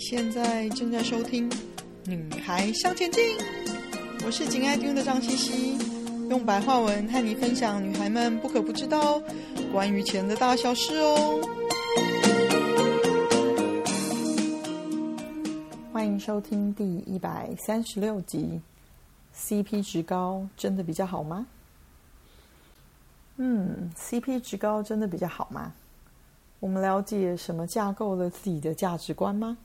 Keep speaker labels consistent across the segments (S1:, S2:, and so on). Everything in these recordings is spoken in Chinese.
S1: 现在正在收听《女孩向前进》，我是紧爱听的张茜茜，用白话文和你分享女孩们不可不知道关于钱的大小事哦。欢迎收听第一百三十六集，CP 值高真的比较好吗？嗯，CP 值高真的比较好吗？我们了解什么架构了自己的价值观吗？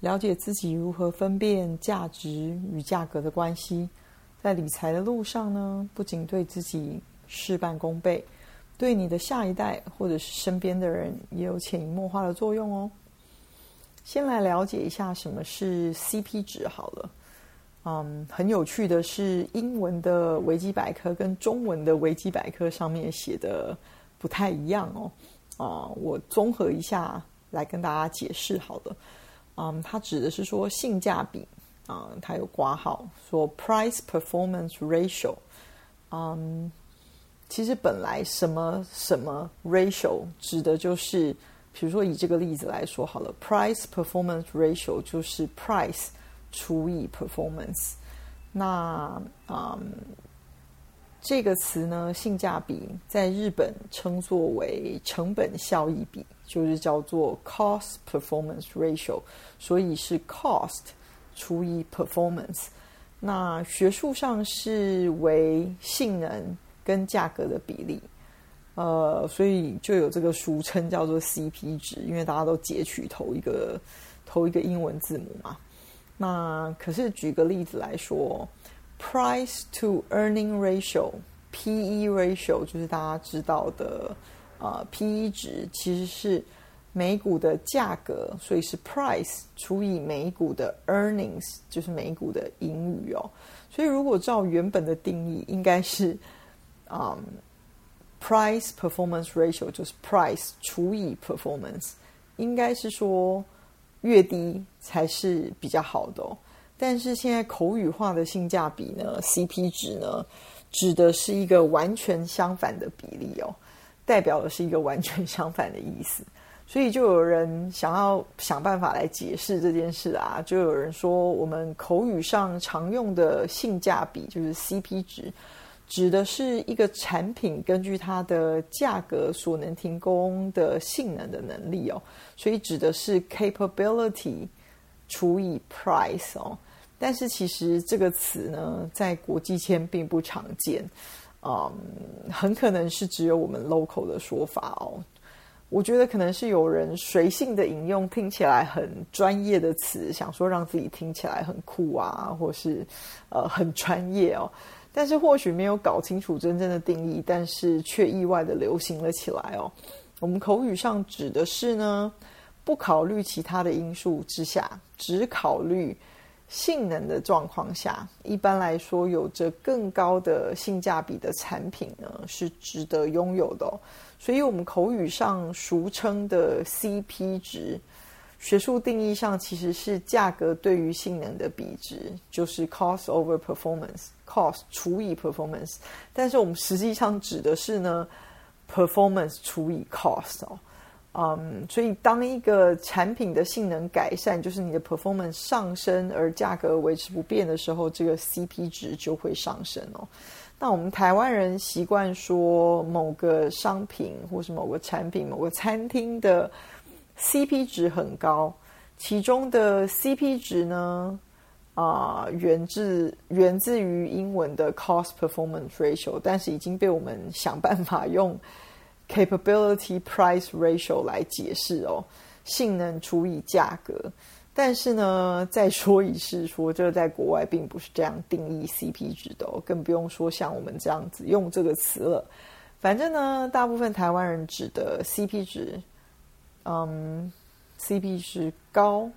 S1: 了解自己如何分辨价值与价格的关系，在理财的路上呢，不仅对自己事半功倍，对你的下一代或者是身边的人也有潜移默化的作用哦。先来了解一下什么是 CP 值好了。嗯，很有趣的是，英文的维基百科跟中文的维基百科上面写的不太一样哦。啊、我综合一下来跟大家解释好了。嗯，它指的是说性价比啊、嗯，它有括号说 price performance ratio。嗯，其实本来什么什么 ratio 指的就是，比如说以这个例子来说好了，price performance ratio 就是 price 除以 performance。那嗯。这个词呢，性价比在日本称作为成本效益比，就是叫做 cost performance ratio，所以是 cost 除以 performance。那学术上是为性能跟价格的比例，呃，所以就有这个俗称叫做 CP 值，因为大家都截取头一个头一个英文字母嘛。那可是举个例子来说。Price to earning ratio，P/E ratio 就是大家知道的，呃，P/E 值其实是每股的价格，所以是 price 除以每股的 earnings，就是每股的盈余哦。所以如果照原本的定义，应该是，，price performance ratio 就是 price 除以 performance，应该是说越低才是比较好的。但是现在口语化的性价比呢，CP 值呢，指的是一个完全相反的比例哦，代表的是一个完全相反的意思。所以就有人想要想办法来解释这件事啊，就有人说我们口语上常用的性价比就是 CP 值，指的是一个产品根据它的价格所能提供的性能的能力哦，所以指的是 capability 除以 price 哦。但是其实这个词呢，在国际间并不常见，嗯，很可能是只有我们 local 的说法哦。我觉得可能是有人随性的引用听起来很专业的词，想说让自己听起来很酷啊，或是呃很专业哦。但是或许没有搞清楚真正的定义，但是却意外的流行了起来哦。我们口语上指的是呢，不考虑其他的因素之下，只考虑。性能的状况下，一般来说，有着更高的性价比的产品呢，是值得拥有的。所以，我们口语上俗称的 CP 值，学术定义上其实是价格对于性能的比值，就是 cost over performance，cost 除以 performance。但是，我们实际上指的是呢，performance 除以 cost 哦。嗯所以当一个产品的性能改善，就是你的 performance 上升，而价格维持不变的时候，这个 CP 值就会上升哦。那我们台湾人习惯说某个商品或是某个产品、某个餐厅的 CP 值很高，其中的 CP 值呢，啊、源自源自于英文的 cost performance ratio，但是已经被我们想办法用。Capability price ratio 来解释哦，性能除以价格。但是呢，再说一次，说这个在国外并不是这样定义 CP 值的，更不用说像我们这样子用这个词了。反正呢，大部分台湾人指的 CP 值，嗯，CP 值高，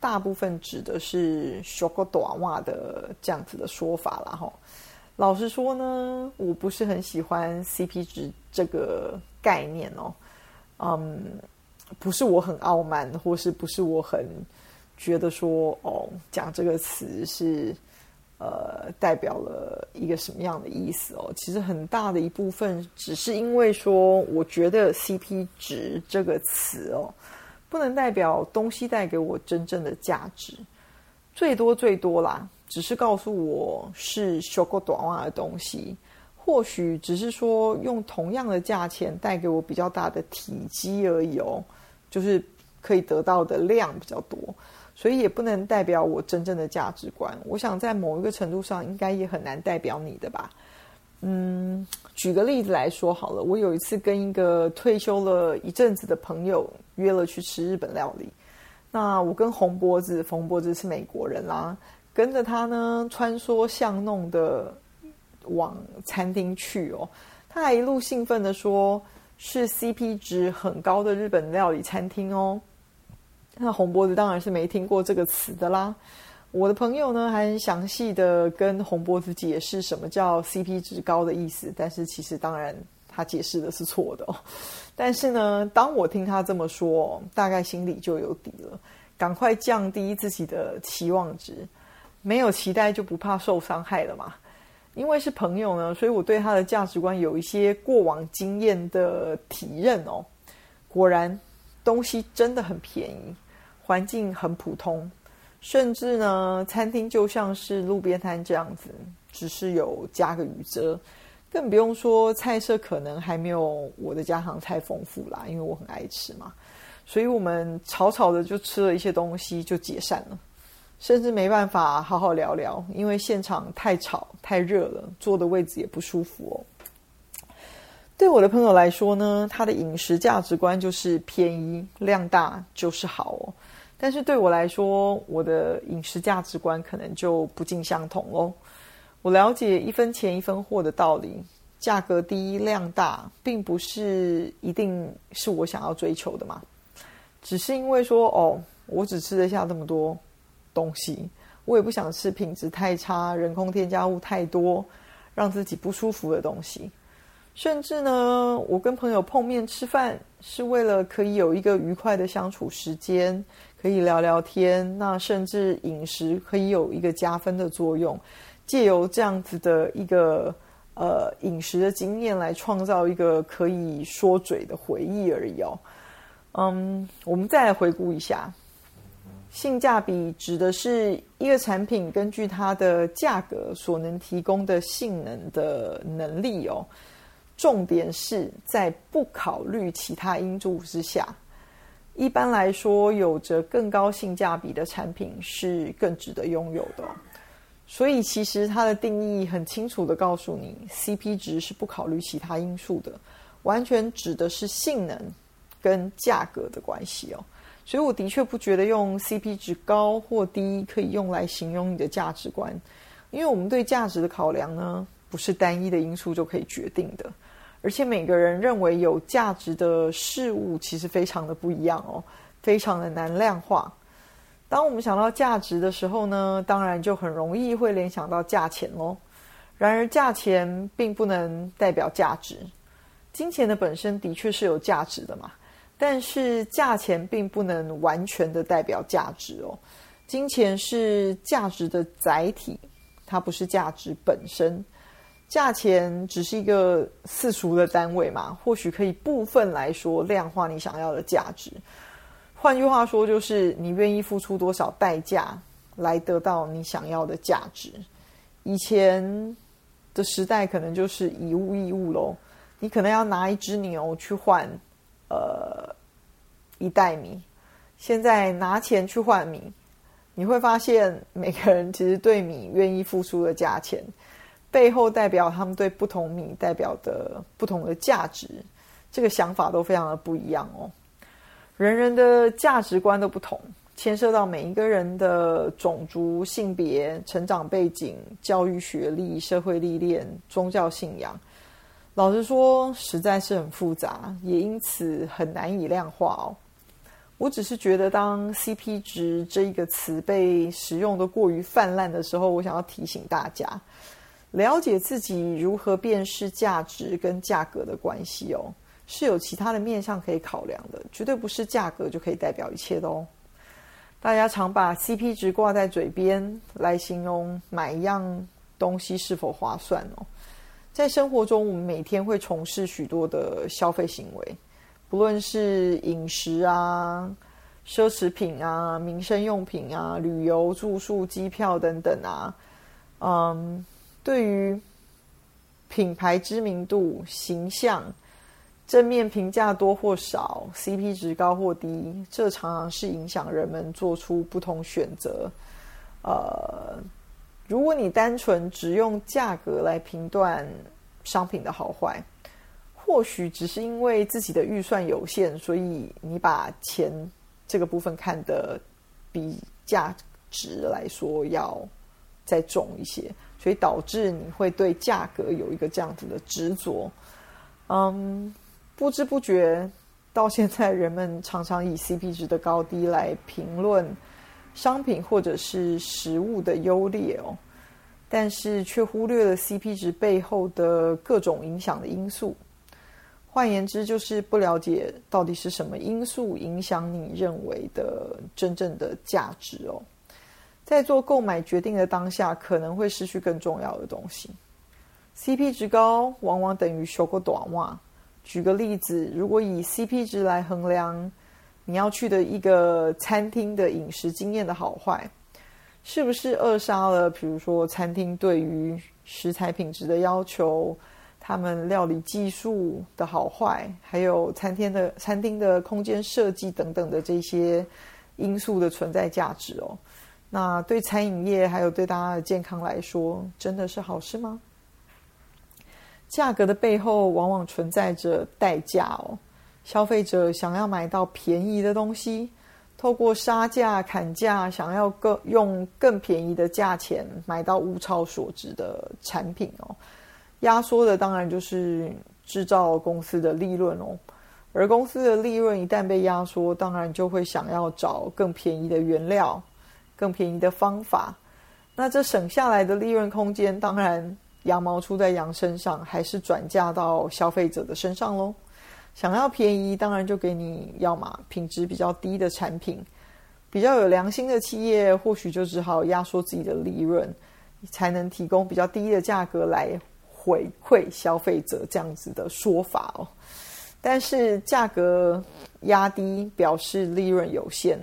S1: 大部分指的是小个短袜的这样子的说法啦，哈。老实说呢，我不是很喜欢 CP 值这个概念哦。嗯，不是我很傲慢，或是不是我很觉得说哦，讲这个词是呃代表了一个什么样的意思哦？其实很大的一部分只是因为说，我觉得 CP 值这个词哦，不能代表东西带给我真正的价值。最多最多啦，只是告诉我是小狗短袜的东西，或许只是说用同样的价钱带给我比较大的体积而已哦，就是可以得到的量比较多。所以也不能代表我真正的价值观。我想在某一个程度上，应该也很难代表你的吧。嗯，举个例子来说好了，我有一次跟一个退休了一阵子的朋友约了去吃日本料理。那我跟红波子，红波子是美国人啦，跟着他呢穿梭巷弄的往餐厅去哦。他还一路兴奋的说，是 CP 值很高的日本料理餐厅哦。那红脖子当然是没听过这个词的啦。我的朋友呢，还很详细的跟红脖子解释什么叫 CP 值高的意思，但是其实当然他解释的是错的哦。但是呢，当我听他这么说，大概心里就有底了，赶快降低自己的期望值，没有期待就不怕受伤害了嘛。因为是朋友呢，所以我对他的价值观有一些过往经验的体认哦。果然，东西真的很便宜。环境很普通，甚至呢，餐厅就像是路边摊这样子，只是有加个雨遮，更不用说菜色可能还没有我的家常菜丰富啦，因为我很爱吃嘛。所以我们草草的就吃了一些东西就解散了，甚至没办法好好聊聊，因为现场太吵太热了，坐的位置也不舒服哦。对我的朋友来说呢，他的饮食价值观就是便宜量大就是好哦。但是对我来说，我的饮食价值观可能就不尽相同喽。我了解一分钱一分货的道理，价格低量大，并不是一定是我想要追求的嘛。只是因为说，哦，我只吃得下这么多东西，我也不想吃品质太差、人工添加物太多、让自己不舒服的东西。甚至呢，我跟朋友碰面吃饭，是为了可以有一个愉快的相处时间。可以聊聊天，那甚至饮食可以有一个加分的作用，借由这样子的一个呃饮食的经验来创造一个可以说嘴的回忆而已哦。嗯，我们再来回顾一下，性价比指的是一个产品根据它的价格所能提供的性能的能力哦。重点是在不考虑其他因素之下。一般来说，有着更高性价比的产品是更值得拥有的。所以，其实它的定义很清楚地告诉你，CP 值是不考虑其他因素的，完全指的是性能跟价格的关系哦。所以，我的确不觉得用 CP 值高或低可以用来形容你的价值观，因为我们对价值的考量呢，不是单一的因素就可以决定的。而且每个人认为有价值的事物其实非常的不一样哦，非常的难量化。当我们想到价值的时候呢，当然就很容易会联想到价钱喽。然而，价钱并不能代表价值。金钱的本身的确是有价值的嘛，但是价钱并不能完全的代表价值哦。金钱是价值的载体，它不是价值本身。价钱只是一个世俗的单位嘛，或许可以部分来说量化你想要的价值。换句话说，就是你愿意付出多少代价来得到你想要的价值。以前的时代可能就是以物易物喽，你可能要拿一只牛去换呃一袋米，现在拿钱去换米，你会发现每个人其实对米愿意付出的价钱。背后代表他们对不同米代表的不同的价值，这个想法都非常的不一样哦。人人的价值观都不同，牵涉到每一个人的种族、性别、成长背景、教育学历、社会历练、宗教信仰。老实说，实在是很复杂，也因此很难以量化哦。我只是觉得，当 CP 值这一个词被使用的过于泛滥的时候，我想要提醒大家。了解自己如何辨识价值跟价格的关系哦，是有其他的面向可以考量的，绝对不是价格就可以代表一切的哦。大家常把 CP 值挂在嘴边来形容买一样东西是否划算哦。在生活中，我们每天会从事许多的消费行为，不论是饮食啊、奢侈品啊、民生用品啊、旅游住宿、机票等等啊，嗯，对于品牌知名度、形象、正面评价多或少、CP 值高或低，这常常是影响人们做出不同选择。呃，如果你单纯只用价格来评断商品的好坏，或许只是因为自己的预算有限，所以你把钱这个部分看得比价值来说要再重一些，所以导致你会对价格有一个这样子的执着。嗯，不知不觉到现在，人们常常以 CP 值的高低来评论商品或者是食物的优劣哦，但是却忽略了 CP 值背后的各种影响的因素。换言之，就是不了解到底是什么因素影响你认为的真正的价值哦。在做购买决定的当下，可能会失去更重要的东西。CP 值高往往等于修个短袜。举个例子，如果以 CP 值来衡量你要去的一个餐厅的饮食经验的好坏，是不是扼杀了，比如说餐厅对于食材品质的要求？他们料理技术的好坏，还有餐厅的餐厅的空间设计等等的这些因素的存在价值哦。那对餐饮业还有对大家的健康来说，真的是好事吗？价格的背后往往存在着代价哦。消费者想要买到便宜的东西，透过杀价砍价，想要更用更便宜的价钱买到物超所值的产品哦。压缩的当然就是制造公司的利润哦，而公司的利润一旦被压缩，当然就会想要找更便宜的原料、更便宜的方法。那这省下来的利润空间，当然羊毛出在羊身上，还是转嫁到消费者的身上喽。想要便宜，当然就给你要嘛品质比较低的产品。比较有良心的企业，或许就只好压缩自己的利润，才能提供比较低的价格来。回馈消费者这样子的说法哦，但是价格压低表示利润有限，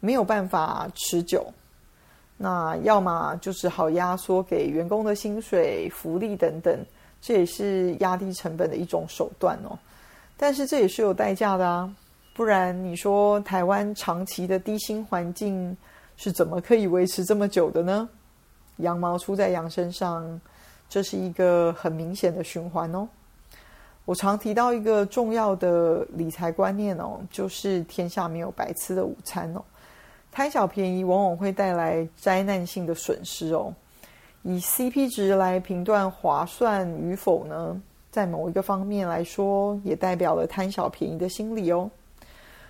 S1: 没有办法持久。那要么就是好压缩给员工的薪水、福利等等，这也是压低成本的一种手段哦。但是这也是有代价的啊，不然你说台湾长期的低薪环境是怎么可以维持这么久的呢？羊毛出在羊身上。这是一个很明显的循环哦。我常提到一个重要的理财观念哦，就是天下没有白吃的午餐哦。贪小便宜往往会带来灾难性的损失哦。以 CP 值来评断划算与否呢，在某一个方面来说，也代表了贪小便宜的心理哦。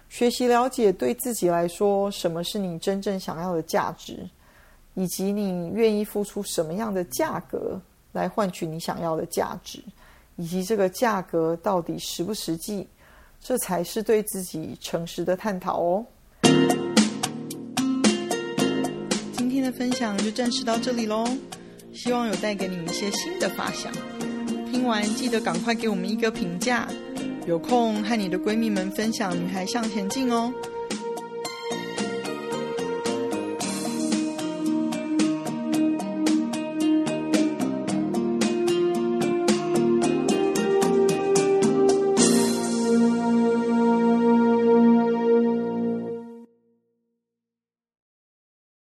S1: 学习了解对自己来说，什么是你真正想要的价值，以及你愿意付出什么样的价格。来换取你想要的价值，以及这个价格到底实不实际，这才是对自己诚实的探讨哦。今天的分享就暂时到这里喽，希望有带给你一些新的发想。听完记得赶快给我们一个评价，有空和你的闺蜜们分享《女孩向前进》哦。